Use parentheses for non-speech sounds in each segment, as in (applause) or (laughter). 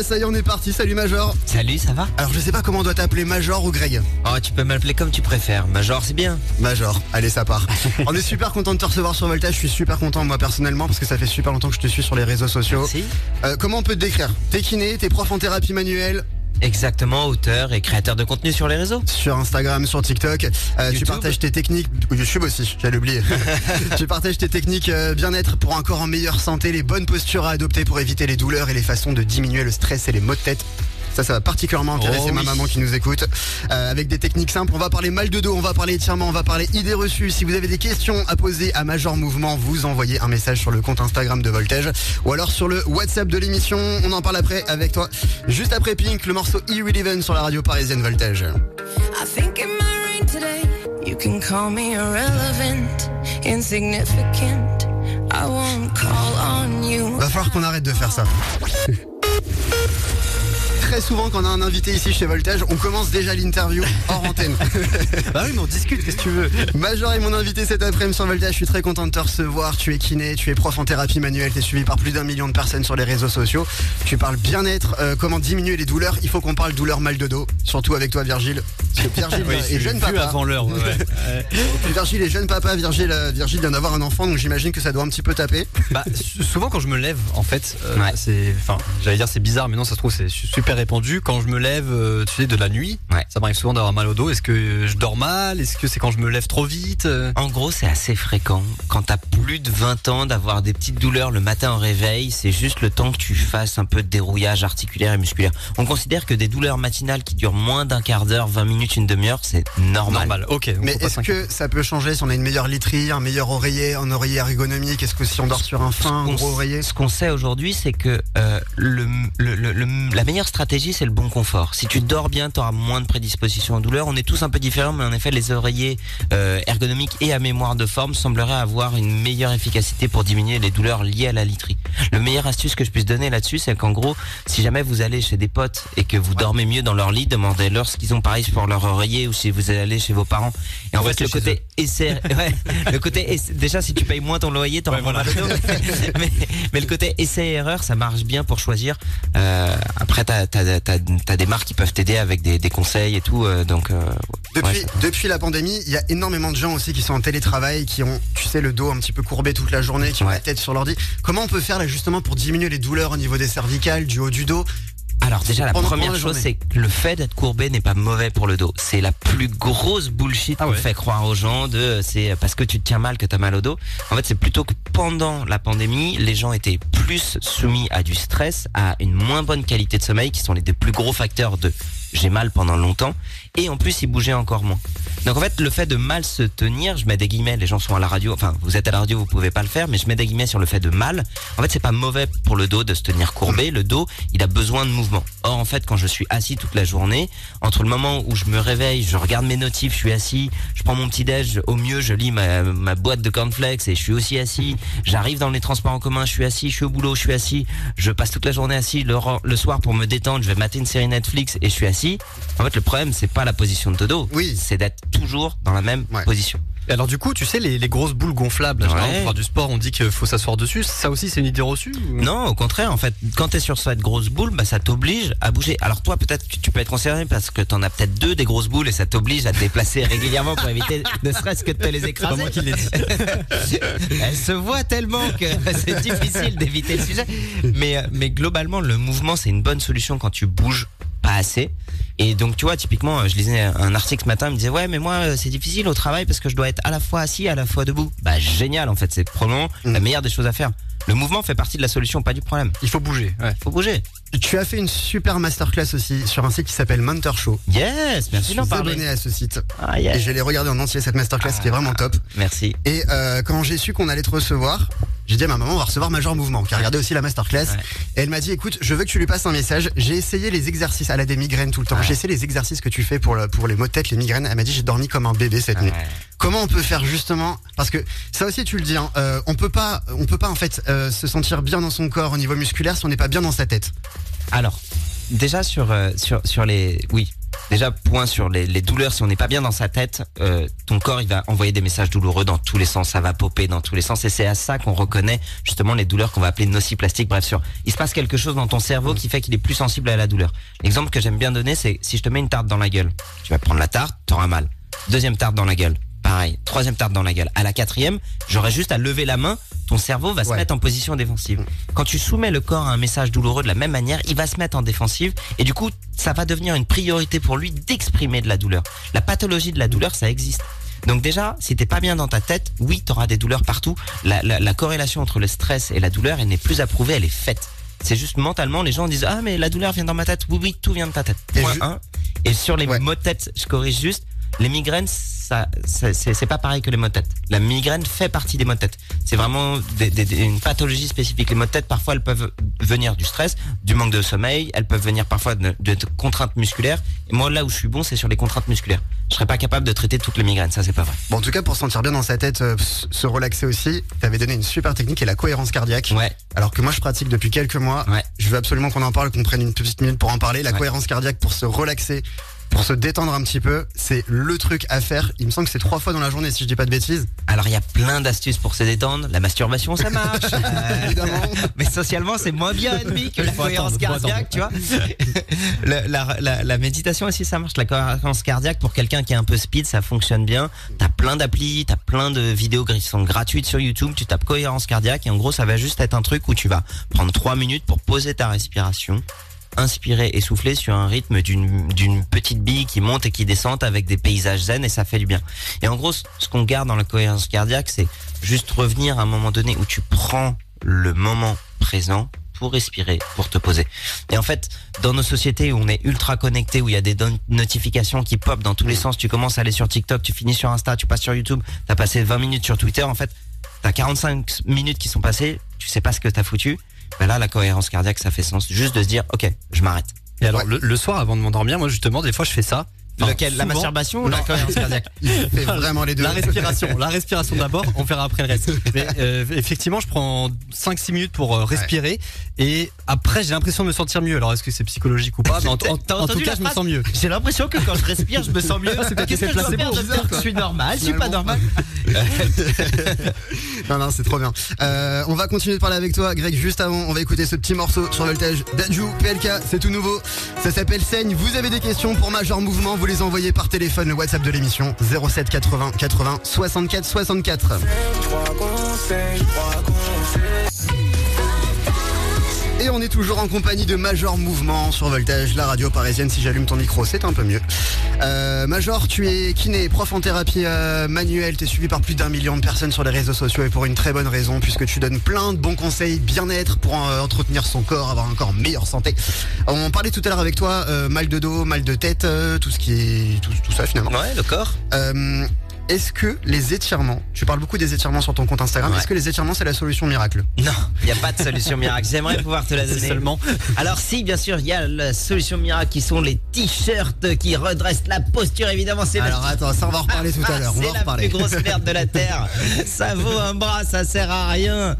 bah ça y est, on est parti. Salut Major. Salut, ça va Alors je sais pas comment on doit t'appeler Major ou Greg. Oh, tu peux m'appeler comme tu préfères. Major, c'est bien. Major. Allez, ça part. (laughs) on est super content de te recevoir sur Voltage. Je suis super content moi personnellement parce que ça fait super longtemps que je te suis sur les réseaux sociaux. Merci. Euh, comment on peut te décrire? T'es kiné, t'es prof en thérapie manuelle Exactement, auteur et créateur de contenu sur les réseaux. sur Instagram, sur TikTok. Euh, tu partages tes techniques. YouTube aussi, j'allais oublier. (laughs) tu partages tes techniques bien-être pour un corps en meilleure santé, les bonnes postures à adopter pour éviter les douleurs et les façons de diminuer le stress et les maux de tête. Ça, ça va particulièrement intéresser Oh ma oui. maman qui nous écoute. Euh, avec des techniques simples, on va parler mal de dos, on va parler étirement, on va parler idées reçues. Si vous avez des questions à poser à Major Mouvement, vous envoyez un message sur le compte Instagram de Voltage ou alors sur le WhatsApp de l'émission. On en parle après avec toi. Juste après Pink, le morceau Irrelevant sur la radio parisienne Voltage. I think it might rain today. You can call me irrelevant, insignificant. I won't call on you. Va falloir qu'on arrête de faire ça. (laughs) Très souvent, quand on a un invité ici chez Voltage, on commence déjà l'interview hors antenne. (laughs) Bah oui, mais on discute, qu'est-ce que tu veux? Major est mon invité cet après-midi sur Voltage. Je suis très content de te recevoir. Tu es kiné, tu es prof en thérapie manuelle. Tu es suivi par plus d'un million de personnes sur les réseaux sociaux. Tu parles bien-être, euh, comment diminuer les douleurs. Il faut qu'on parle douleur mal de dos. Surtout avec toi, Virgile. Parce que Virgile est jeune papa. avant l'heure, ouais. ouais. (laughs) Virgile est jeune papa. Virgile, Virgile vient d'avoir un enfant, donc j'imagine que ça doit un petit peu taper. Bah, sou- souvent quand je me lève, en fait, euh, Ouais. c'est, enfin, j'allais dire c'est bizarre, mais non, ça se trouve c'est su- super répandu. Quand je me lève, euh, tu sais, de la nuit, Ouais. ça m'arrive souvent d'avoir mal au dos. Est-ce que je dors mal? Est-ce que c'est quand je me lève trop vite? En gros, c'est assez fréquent. Quand t'as plus de 20 ans, d'avoir des petites douleurs le matin au réveil, c'est juste le temps que tu fasses un peu de dérouillage articulaire et musculaire. On considère que des douleurs matinales qui durent moins d'un quart d'heure, 20 minutes, une demi-heure, c'est normal. Normal. Ok. Mais est-ce que ça peut changer si on a une meilleure literie, un meilleur oreiller, un oreiller ergonomique? Est-ce que si on dort sur un fin, un gros oreiller? Ce qu'on sait aujourd'hui, c'est que euh, le, le- le- le- la meilleure stratégie, c'est le bon confort. Si tu dors bien, tu auras moins de prédisposition aux douleurs. On est tous un peu différents, mais en effet, les oreillers euh, ergonomiques et à mémoire de forme sembleraient avoir une meilleure efficacité pour diminuer les douleurs liées à la literie. Le meilleur astuce que je puisse donner là-dessus, c'est qu'en gros, si jamais vous allez chez des potes et que vous dormez mieux dans leur lit, demandez-leur ce qu'ils ont pareil pour leur oreiller ou si vous allez chez vos parents. Et en fait, le côté essai, (laughs) ouais, le côté essa- déjà si tu payes moins ton loyer, t'auras Ouais, voilà. dos. (laughs) mais, mais le côté essai erreur, ça marche bien pour choisir. Euh, après, t'as as, t'as des marques qui peuvent t'aider avec des, des conseils et tout. euh, donc, euh, Depuis, ouais, ça- depuis la pandémie, il y a énormément de gens aussi qui sont en télétravail, qui ont, tu sais, le dos un petit peu courbé toute la journée, qui ont Ouais. la tête sur l'ordi. Comment on peut faire là justement pour diminuer les douleurs au niveau des cervicales, du haut du dos? Alors déjà la première chose c'est que le fait d'être courbé n'est pas mauvais pour le dos. C'est la plus grosse bullshit Ah qu'on ouais. fait croire aux gens de euh, c'est parce que tu te tiens mal que t'as mal au dos. En fait c'est plutôt que pendant la pandémie les gens étaient plus soumis à du stress, à une moins bonne qualité de sommeil qui sont les deux plus gros facteurs de j'ai mal pendant longtemps et en plus ils bougeaient encore moins. Donc en fait le fait de mal se tenir, je mets des guillemets, les gens sont à la radio, enfin vous êtes à la radio vous pouvez pas le faire mais je mets des guillemets sur le fait de mal. En fait c'est pas mauvais pour le dos de se tenir courbé, le dos il a besoin de mouvement. Or en fait quand je suis assis toute la journée, entre le moment où je me réveille, je regarde mes notifs, je suis assis, je prends mon petit déj, au mieux je lis ma, boîte de cornflakes et je suis aussi assis, j'arrive dans les transports en commun, je suis assis, je suis au boulot, je suis assis, je passe toute la journée assis, le, le soir pour me détendre, je vais mater une série Netflix et je suis assis. En fait le problème c'est pas la position de ton dos, Oui. c'est d'être toujours dans la même Ouais. position. Et Alors du coup, tu sais, les, les grosses boules gonflables, là, Ouais. généralement, pour faire du sport, on dit qu'il faut s'asseoir dessus. Ça aussi, c'est une idée reçue ou- Non, au contraire, en fait, quand t'es sur cette grosse boule, bah, ça t'oblige à bouger. Alors toi, peut-être que tu peux être concerné parce que t'en as peut-être deux des grosses boules et ça t'oblige à te déplacer (laughs) régulièrement pour éviter ne serait-ce que de te les écraser. moi qui l'ai dit. (laughs) Elle se voit tellement que (laughs) c'est difficile d'éviter le sujet. Mais, euh, mais globalement, le mouvement, c'est une bonne solution quand tu bouges pas assez. Et donc, tu vois, typiquement, euh, je lisais un article ce matin, il me disait, ouais, mais moi, euh, c'est difficile au travail parce que je dois être à la fois assis, à la fois debout. Bah, génial, en fait, c'est probablement la meilleure des choses à faire. Le mouvement fait partie de la solution, pas du problème. Il faut bouger. Ouais. Faut bouger. Tu as fait une super masterclass aussi sur un site qui s'appelle Mentor Show. Yes, Je merci suis d'en abonné parler. à ce site Ah, et yes. je l'ai regardé en entier cette masterclass qui est vraiment top. Merci. Et euh, quand j'ai su qu'on allait te recevoir, j'ai dit à ma maman on va recevoir Major Mouvement qui a regardé aussi la masterclass. Ouais. Et elle m'a dit écoute, je veux que tu lui passes un message. J'ai essayé les exercices. Elle a des migraines tout le temps. Ouais. J'ai essayé les exercices que tu fais pour, le- pour les maux de tête, les migraines. Elle m'a dit j'ai dormi comme un bébé cette nuit. Ouais. Comment on peut faire justement Parce que ça aussi tu le dis, hein, euh, on peut pas, on peut pas en fait euh, se sentir bien dans son corps au niveau musculaire si on n'est pas bien dans sa tête. Alors, déjà sur, euh, sur, sur les. Oui, Déjà, point sur les, douleurs. Si on n'est pas bien dans sa tête, euh, ton corps il va envoyer des messages douloureux dans tous les sens. Ça va popper dans tous les sens. Et c'est à ça qu'on reconnaît justement les douleurs qu'on va appeler nociplastiques. Bref, sur, il se passe quelque chose dans ton cerveau qui fait qu'il est plus sensible à la douleur. L'exemple que j'aime bien donner, c'est si je te mets une tarte dans la gueule, tu vas prendre la tarte, t'auras mal. Deuxième tarte dans la gueule, pareil. Troisième tarte dans la gueule. À la quatrième, j'aurais juste à lever la main. Ton cerveau va se Ouais. mettre en position défensive. Quand tu soumets le corps à un message douloureux de la même manière, il va se mettre en défensive et du coup, ça va devenir une priorité pour lui d'exprimer de la douleur. La pathologie de la douleur, ça existe. Donc déjà, si t'es pas bien dans ta tête, oui, t'auras des douleurs partout. La, la- la corrélation entre le stress et la douleur, elle n'est plus approuvée, elle est faite. C'est juste mentalement, les gens disent ah mais la douleur vient dans ma tête. Oui oui, tout vient de ta tête. Et Point ju- un. Et sur les Ouais. maux de tête, je corrige juste. Les migraines, ça, ça- c'est pas pareil que les maux de tête. La migraine fait partie des maux de tête. C'est vraiment des- des- des- une pathologie spécifique. Les maux de tête, parfois, elles peuvent venir du stress, du manque de sommeil. Elles peuvent venir parfois de, contraintes musculaires. Et moi, là où je suis bon, c'est sur les contraintes musculaires. Je serais pas capable de traiter toutes les migraines. Ça, c'est pas vrai. Bon, en tout cas, pour se sentir bien dans sa tête, euh, se relaxer aussi, t'avais donné une super technique est la cohérence cardiaque. Ouais. Alors que moi, je pratique depuis quelques mois. Ouais. Je veux absolument qu'on en parle, qu'on prenne une petite minute pour en parler. La Ouais. cohérence cardiaque pour se relaxer, pour se détendre un petit peu, c'est le truc à faire. Il me semble que c'est trois fois dans la journée, si je dis pas de bêtises. Alors, il y a plein d'astuces pour se détendre. La masturbation, ça marche. (laughs) Euh, Évidemment. (laughs) Mais socialement, c'est moins bien ennemi que la cohérence cardiaque, tu vois. (laughs) la, la, la, la méditation aussi, ça marche. La cohérence cardiaque, pour quelqu'un qui est un peu speed, ça fonctionne bien. T'as plein d'applis, t'as plein de vidéos qui sont gratuites sur YouTube. Tu tapes cohérence cardiaque et en gros, ça va juste être un truc où tu vas prendre trois minutes pour poser ta respiration inspirer et souffler sur un rythme d'une petite bille qui monte et qui descend avec des paysages zen et ça fait du bien. Et en gros, ce qu'on garde dans la cohérence cardiaque, c'est juste revenir à un moment donné où tu prends le moment présent pour respirer, pour te poser. Et en fait, dans nos sociétés où on est ultra connecté, où il y a des notifications qui pop dans tous les sens, tu commences à aller sur TikTok, tu finis sur Insta, tu passes sur YouTube, t'as passé 20 minutes sur Twitter, en fait, t'as 45 minutes qui sont passées, tu sais pas ce que t'as foutu. Ben là, la cohérence cardiaque, ça fait sens. Juste de se dire, ok, je m'arrête. Et alors, le soir, avant de m'endormir, moi, justement, des fois, je fais ça. Lequel La masturbation ou la cohérence (laughs) cardiaque Il fait vraiment les deux. La respiration, la respiration d'abord, on verra après le reste. (laughs) Mais euh, effectivement, je prends 5-6 minutes pour euh, respirer et après j'ai l'impression de me sentir mieux. Alors est-ce que c'est psychologique ou pas? Mais en, en- T'as en tout cas, je me sens mieux. J'ai l'impression que quand je respire, je me sens mieux. c'est peut-être Qu'est-ce que l'effet je dois faire bizarre, suis normal, je suis pas normal. (laughs) Non, non, c'est trop bien. Euh, on va continuer de parler avec toi, Greg. Juste avant, on va écouter ce petit morceau sur Voltage d'Adju, PLK, c'est tout nouveau. Ça s'appelle Saigne. Vous avez des questions pour Major Mouvement, vous les envoyez par téléphone, le WhatsApp de l'émission 07 80 80 64 64. Et on est toujours en compagnie de Major Mouvement sur Voltage, la radio parisienne. Si j'allume ton micro, c'est un peu mieux. Euh, Major, tu es kiné, prof en thérapie euh, manuelle. Tu es suivi par plus d'un million de personnes sur les réseaux sociaux et pour une très bonne raison, puisque tu donnes plein de bons conseils bien-être pour euh, entretenir son corps, avoir un corps meilleure santé. On parlait tout à l'heure avec toi, mal de dos, mal de tête, tout ce qui est tout, tout ça finalement. Ouais, le corps. Est-ce que les étirements, tu parles beaucoup des étirements sur ton compte Instagram, Ouais. est-ce que les étirements c'est la solution miracle? Non, il n'y a pas de solution miracle. J'aimerais (laughs) pouvoir te la donner. Seulement. Alors si, bien sûr, il y a la solution miracle qui sont les t-shirts qui redressent la posture. Évidemment, c'est la Alors attends, ça on va en reparler tout à l'heure. On va C'est la reparler. plus grosse merde de la terre. (laughs) ça vaut un bras, ça sert à rien.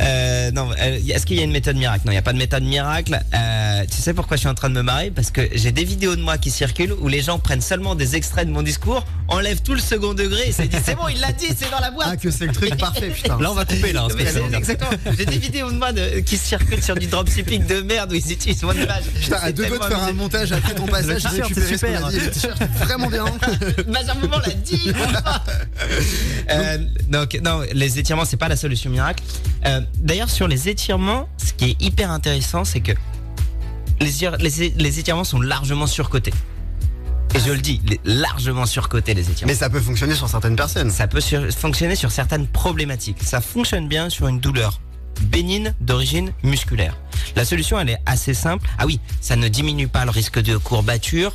Euh, non, euh, est-ce qu'il y a une méthode miracle? Non, il n'y a pas de méthode miracle. Euh, tu sais pourquoi je suis en train de me marrer? Parce que j'ai des vidéos de moi qui circulent où les gens prennent seulement des extraits de mon discours, enlèvent tout le second degré et se disent c'est bon, il l'a dit, c'est dans la boîte. Ah que c'est le truc parfait putain. Là, on va couper là. hein, exactement. J'ai des vidéos de moi de- qui circulent sur du dropshipping de merde où ils utilisent OnePage. Putain, à deux doigts de faire un montage après ton passage, j'ai récupéré c'est ce qu'on a super. dit. Le t-shirt, est vraiment bien. (laughs) Major Mouvement l'a dit. (laughs) Euh, donc non, les étirements c'est pas la solution miracle. Euh, D'ailleurs sur les étirements, ce qui est hyper intéressant, c'est que les, ir- les, les étirements sont largement surcotés. Et je le dis, les- largement surcotés les étirements. Mais ça peut fonctionner sur certaines personnes. Ça peut sur- fonctionner sur certaines problématiques. Ça fonctionne bien sur une douleur bénigne d'origine musculaire. La solution, elle est assez simple. Ah oui, ça ne diminue pas le risque de courbature.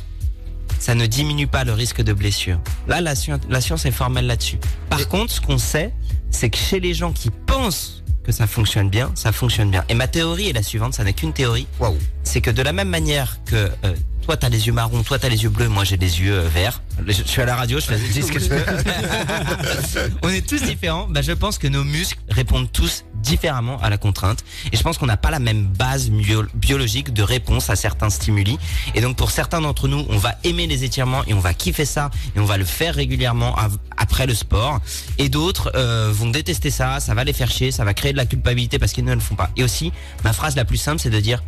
Ça ne diminue pas le risque de blessure. Là, la, science- la science est formelle là-dessus. Par contre, ce qu'on sait, c'est que chez les gens qui pensent que ça fonctionne bien, ça fonctionne bien. Et ma théorie est la suivante, ça n'est qu'une théorie Waouh. c'est que de la même manière que euh, toi t'as les yeux marrons, toi t'as les yeux bleus, moi j'ai les yeux euh, verts. Je, je suis à la radio, je fais je (laughs) dis ce que je veux. (laughs) On est tous différents. Bah, je pense que nos muscles répondent tous différemment à la contrainte. Et je pense qu'on n'a pas la même base bio- biologique de réponse à certains stimuli. Et donc pour certains d'entre nous, on va aimer les étirements et on va kiffer ça et on va le faire régulièrement après le sport. Et d'autres euh, vont détester ça, ça va les faire chier, ça va créer de la culpabilité parce qu'ils ne le font pas. Et aussi, ma phrase la plus simple, c'est de dire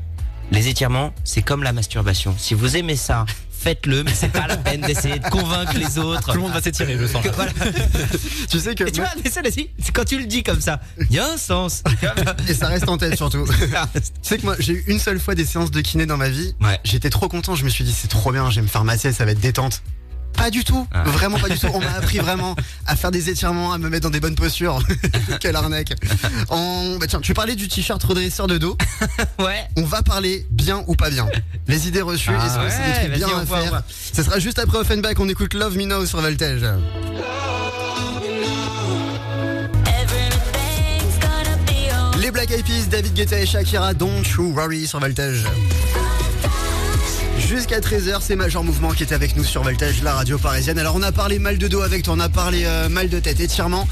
les étirements, c'est comme la masturbation. Si vous aimez ça, faites-le, mais c'est pas la peine d'essayer de convaincre les autres. Tout le monde va s'étirer, je sens. Que- voilà. (laughs) Tu sais que Et tu vois, mais ça, quand tu le dis comme ça, il y a un sens. (laughs) et ça reste en tête surtout. (laughs) tu sais que moi j'ai eu une seule fois des séances de kiné dans ma vie. Ouais. J'étais trop content, je me suis dit c'est trop bien, je vais me faire masser, ça va être détente. Pas du tout, Ah. vraiment pas du tout. On m'a appris (laughs) vraiment à faire des étirements, à me mettre dans des bonnes postures. (laughs) Quelle arnaque. En... Bah tiens, tu parlais du t-shirt redresseur de dos. (laughs) ouais. On va parler bien ou pas bien. Les idées reçues, Ah est-ce que c'est des trucs bien on à voit, on faire. Ce sera juste après Offenbach, on écoute Love Me Now sur Voltage. Les Black Eyed Peas, David Guetta et Shakira, Don't You Worry sur Voltage. Jusqu'à 13h, c'est Major Mouvement qui est avec nous sur Voltage, la radio parisienne. Alors on a parlé mal de dos avec toi, on a parlé euh, mal de tête, étirement.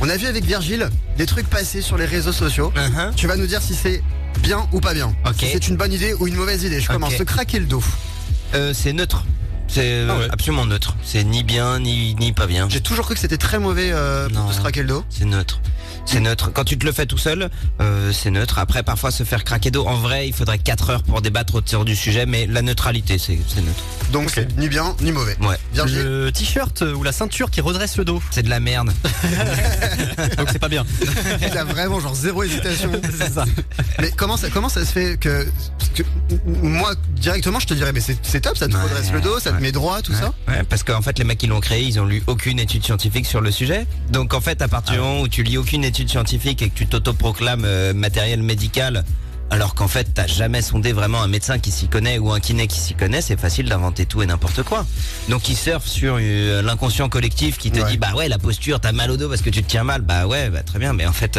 On a vu avec Virgile des trucs passés sur les réseaux sociaux. Uh-huh. Tu vas nous dire si c'est bien ou pas bien. Si c'est une bonne idée ou une mauvaise idée. Je commence. Se craquer le dos. Euh, c'est neutre. C'est euh, Ah ouais. absolument neutre. C'est ni bien ni, ni pas bien. J'ai toujours cru que c'était très mauvais euh, Non. de se craquer le dos. C'est neutre. C'est neutre. Quand tu te le fais tout seul, euh, c'est neutre. Après, parfois, se faire craquer d'eau, en vrai, il faudrait 4 heures pour débattre autour du sujet, mais la neutralité, c'est neutre. Donc c'est ni bien ni mauvais. Ouais. Virgile. Le t-shirt ou la ceinture qui redresse le dos. C'est de la merde. (laughs) Donc c'est pas bien. (laughs) Il a vraiment genre zéro hésitation. (laughs) c'est ça. Mais comment ça, comment ça se fait que, que moi directement je te dirais mais c'est c'est top ça te Ouais, redresse le dos ça te ouais. met droit tout ça Ouais, parce qu'en fait, les mecs qui l'ont créé, ils ont lu aucune étude scientifique sur le sujet. Donc, en fait, à partir du moment où tu lis aucune étude scientifique et que tu t'autoproclames euh, matériel médical, alors qu'en fait, t'as jamais sondé vraiment un médecin qui s'y connaît ou un kiné qui s'y connaît, c'est facile d'inventer tout et n'importe quoi. Donc, ils surfent sur euh, l'inconscient collectif qui te Ouais. dit, bah ouais, la posture, t'as mal au dos parce que tu te tiens mal. Bah ouais, bah très bien, mais en fait.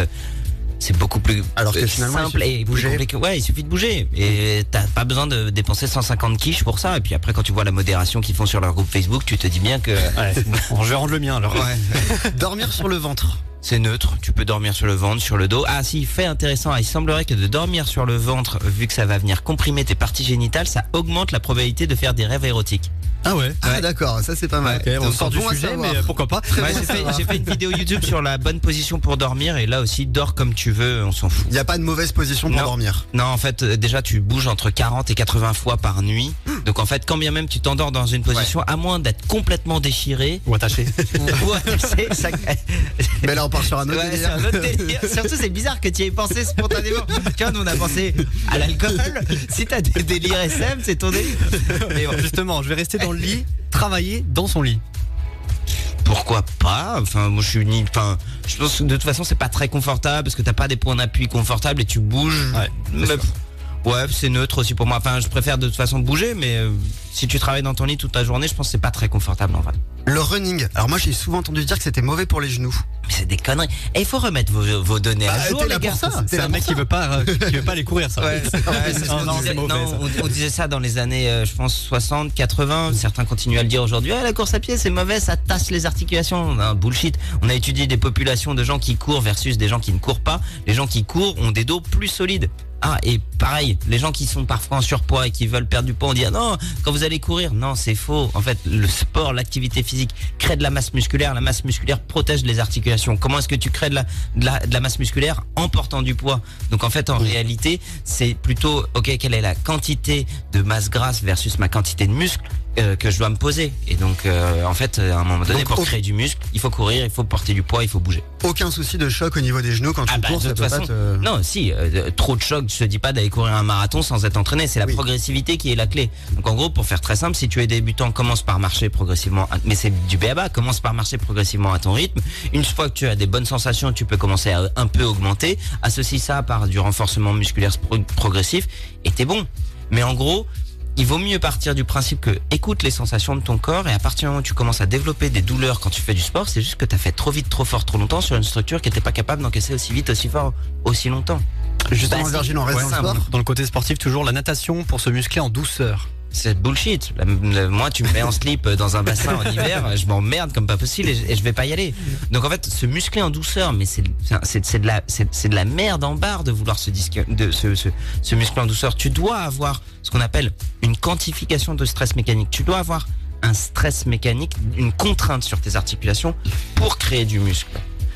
C'est beaucoup plus Alors que finalement, simple et plus bouger. compliqué. Ouais, il suffit de bouger et t'as pas besoin de dépenser 150 quiches pour ça. Et puis après, quand tu vois la modération qu'ils font sur leur groupe Facebook, tu te dis bien que Ouais. (laughs) Bon, je vais rendre le mien alors. (laughs) dormir sur le ventre c'est neutre. Tu peux dormir sur le ventre, sur le dos. Ah, si, fait intéressant. Il semblerait que de dormir sur le ventre, vu que ça va venir comprimer tes parties génitales, ça augmente la probabilité de faire des rêves érotiques. Ah ouais. ah Ouais. d'accord ça c'est pas mal on sort du bon sujet, mais euh, pourquoi pas. Ouais, j'ai fait, j'ai fait une vidéo YouTube sur la bonne position pour dormir et là aussi, dors comme tu veux, on s'en fout. il n'y a pas de mauvaise position pour Non. dormir Non, en fait, euh, déjà, tu bouges entre 40 et 80 fois par nuit. Donc, en fait, quand bien même tu t'endors dans une position, à moins d'être complètement déchiré, Ou attaché. ou, (laughs) ou attaché, ça- (laughs) mais là on part sur un autre délire. un autre (laughs) délire. Surtout, c'est bizarre que tu y aies pensé spontanément. Tu vois, nous, on a pensé à l'alcool. Si t'as des délires SM, c'est ton délire. Mais bon, Justement, je vais rester dans le lit, travailler dans son lit. pourquoi pas? Enfin, moi, je suis ni. Enfin, je pense que de toute façon, c'est pas très confortable parce que t'as pas des points d'appui confortables et tu bouges. Ouais. Ouais, c'est neutre aussi pour moi. Enfin, je préfère de toute façon bouger, mais euh, si tu travailles dans ton lit toute ta journée, je pense que c'est pas très confortable en vrai. le running alors moi j'ai souvent entendu dire que c'était mauvais pour les genoux Mais c'est des conneries. Et il faut remettre vos, vos données Bah, à jour, t'es les là gars. pour ça. C'est un mec qui veut pas, euh, qui veut pas aller courir, ça. Ouais, ouais, c'est ce Non, qu'on non, disait. c'est mauvais, Non, ça. on, on disait ça dans les années, euh, je pense, 60, 80. Certains continuent à le dire aujourd'hui. Ah, la course à pied, c'est mauvais, ça tasse les articulations. Non, bullshit. On a étudié des populations de gens qui courent versus des gens qui ne courent pas. Les gens qui courent ont des dos plus solides. Ah, et pareil, les gens qui sont parfois en surpoids et qui veulent perdre du poids, on dit, ah non, quand vous allez courir, non, c'est faux. En fait, le sport, l'activité physique crée de la masse musculaire. La masse musculaire protège les articulations. Comment est-ce que tu crées de la, de la, de la masse musculaire en portant du poids? Donc, en fait, en réalité, c'est plutôt, ok, quelle est la quantité de masse grasse versus ma quantité de muscle euh, que je dois me poser. Et donc, euh, en fait, à un moment donné, Donc, pour au- créer du muscle, il faut courir, il faut porter du poids, il faut bouger. aucun souci de choc au niveau des genoux quand tu Ah bah, cours de ça toute peut façon, pas te... non, si, euh, trop de choc, je te dis pas d'aller courir un marathon sans être entraîné, c'est la Oui. progressivité qui est la clé. Donc en gros, pour faire très simple, si tu es débutant, commence par marcher progressivement, à- mais c'est du BABA, commence par marcher progressivement à ton rythme. Une fois que tu as des bonnes sensations, tu peux commencer à un peu augmenter, associe ça par du renforcement musculaire pro- progressif, et t'es bon. Mais en gros, il vaut mieux partir du principe que écoute les sensations de ton corps et à partir du moment où tu commences à développer des douleurs quand tu fais du sport, c'est juste que tu as fait trop vite, trop fort, trop longtemps sur une structure qui n'était pas capable d'encaisser aussi vite, aussi fort, aussi longtemps. Justement, Basique. Virgile, on reste Ouais, dans le simple. sport. Dans le côté sportif, toujours la natation pour se muscler en douceur. C'est bullshit. Moi, tu me mets en (laughs) slip dans un bassin en hiver, je m'emmerde comme pas possible et je, vais pas y aller. Donc en fait, se muscler en douceur, mais c'est de la c'est c'est de la merde en barre de vouloir se disque, de se, se se muscler en douceur. Tu dois avoir ce qu'on appelle une quantification de stress mécanique. Tu dois avoir un stress mécanique, une contrainte sur tes articulations pour créer du muscle.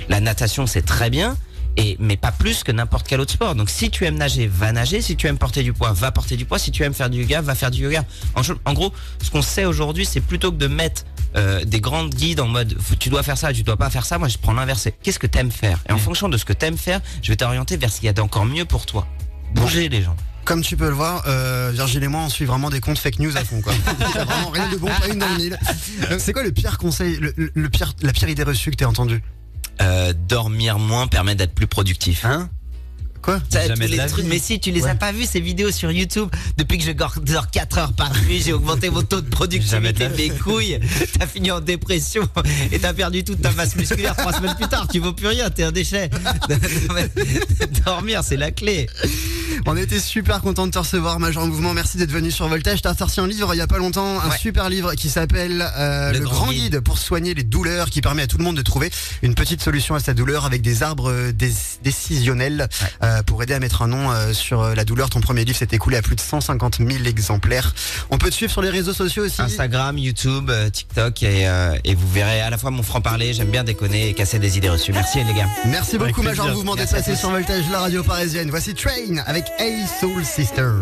La natation, c'est très bien. Et, mais pas plus que n'importe quel autre sport. Donc si tu aimes nager, va nager. Si tu aimes porter du poids, va porter du poids. Si tu aimes faire du yoga, va faire du yoga. En, gros, ce qu'on sait aujourd'hui, c'est plutôt que de mettre euh, des grandes guides en mode tu dois faire ça, tu dois pas faire ça. Moi, je prends l'inversé. Qu'est-ce que t'aimes faire? Et en fonction de ce que t'aimes faire, je vais t'orienter vers ce qu'il y a d'encore mieux pour toi. Bouger les gens. Comme tu peux le voir, euh, Virgile et moi, on suit vraiment des comptes fake news à fond, quoi. (laughs) Il y a vraiment rien de bon, pas une dans le mille. Euh, C'est quoi le pire conseil, le, le- le pire, la pire idée reçue que t'aies entendue? Euh, dormir moins permet d'être plus productif. Hein Quoi Ça, Jamais tous de les la trucs, vie. mais si tu les Ouais. as pas vus ces vidéos sur YouTube depuis que je dors dors 4 heures par nuit, j'ai augmenté mon taux de productivité mes couilles, (laughs) t'as fini en dépression et t'as perdu toute ta masse musculaire trois semaines plus tard, tu vaux plus rien, t'es un déchet. (laughs) Dormir c'est la clé. On était super content de te recevoir, Major Mouvement. Merci d'être venu sur Voltage. T'as sorti un livre il y a pas longtemtemps, un Ouais. super livre qui s'appelle euh, Le, Le Grand guide. Guide. pour soigner les douleurs, qui permet à tout le monde de trouver une petite solution à sa douleur avec des arbres euh, dé- décisionnels Ouais. euh, pour aider à mettre un nom euh, sur la douleur. Ton premier livre s'est écoulé à plus de 150 000 exemplaires. On peut te suivre sur les réseaux sociaux aussi. Instagram, YouTube, TikTok et, euh, et vous verrez à la fois mon franc parler, j'aime bien déconner et casser des idées reçues. Merci les gars. Merci beaucoup. Major Mouvement, d'être passé sur Voltage, la radio parisienne. Voici Train avec A Soul Sister.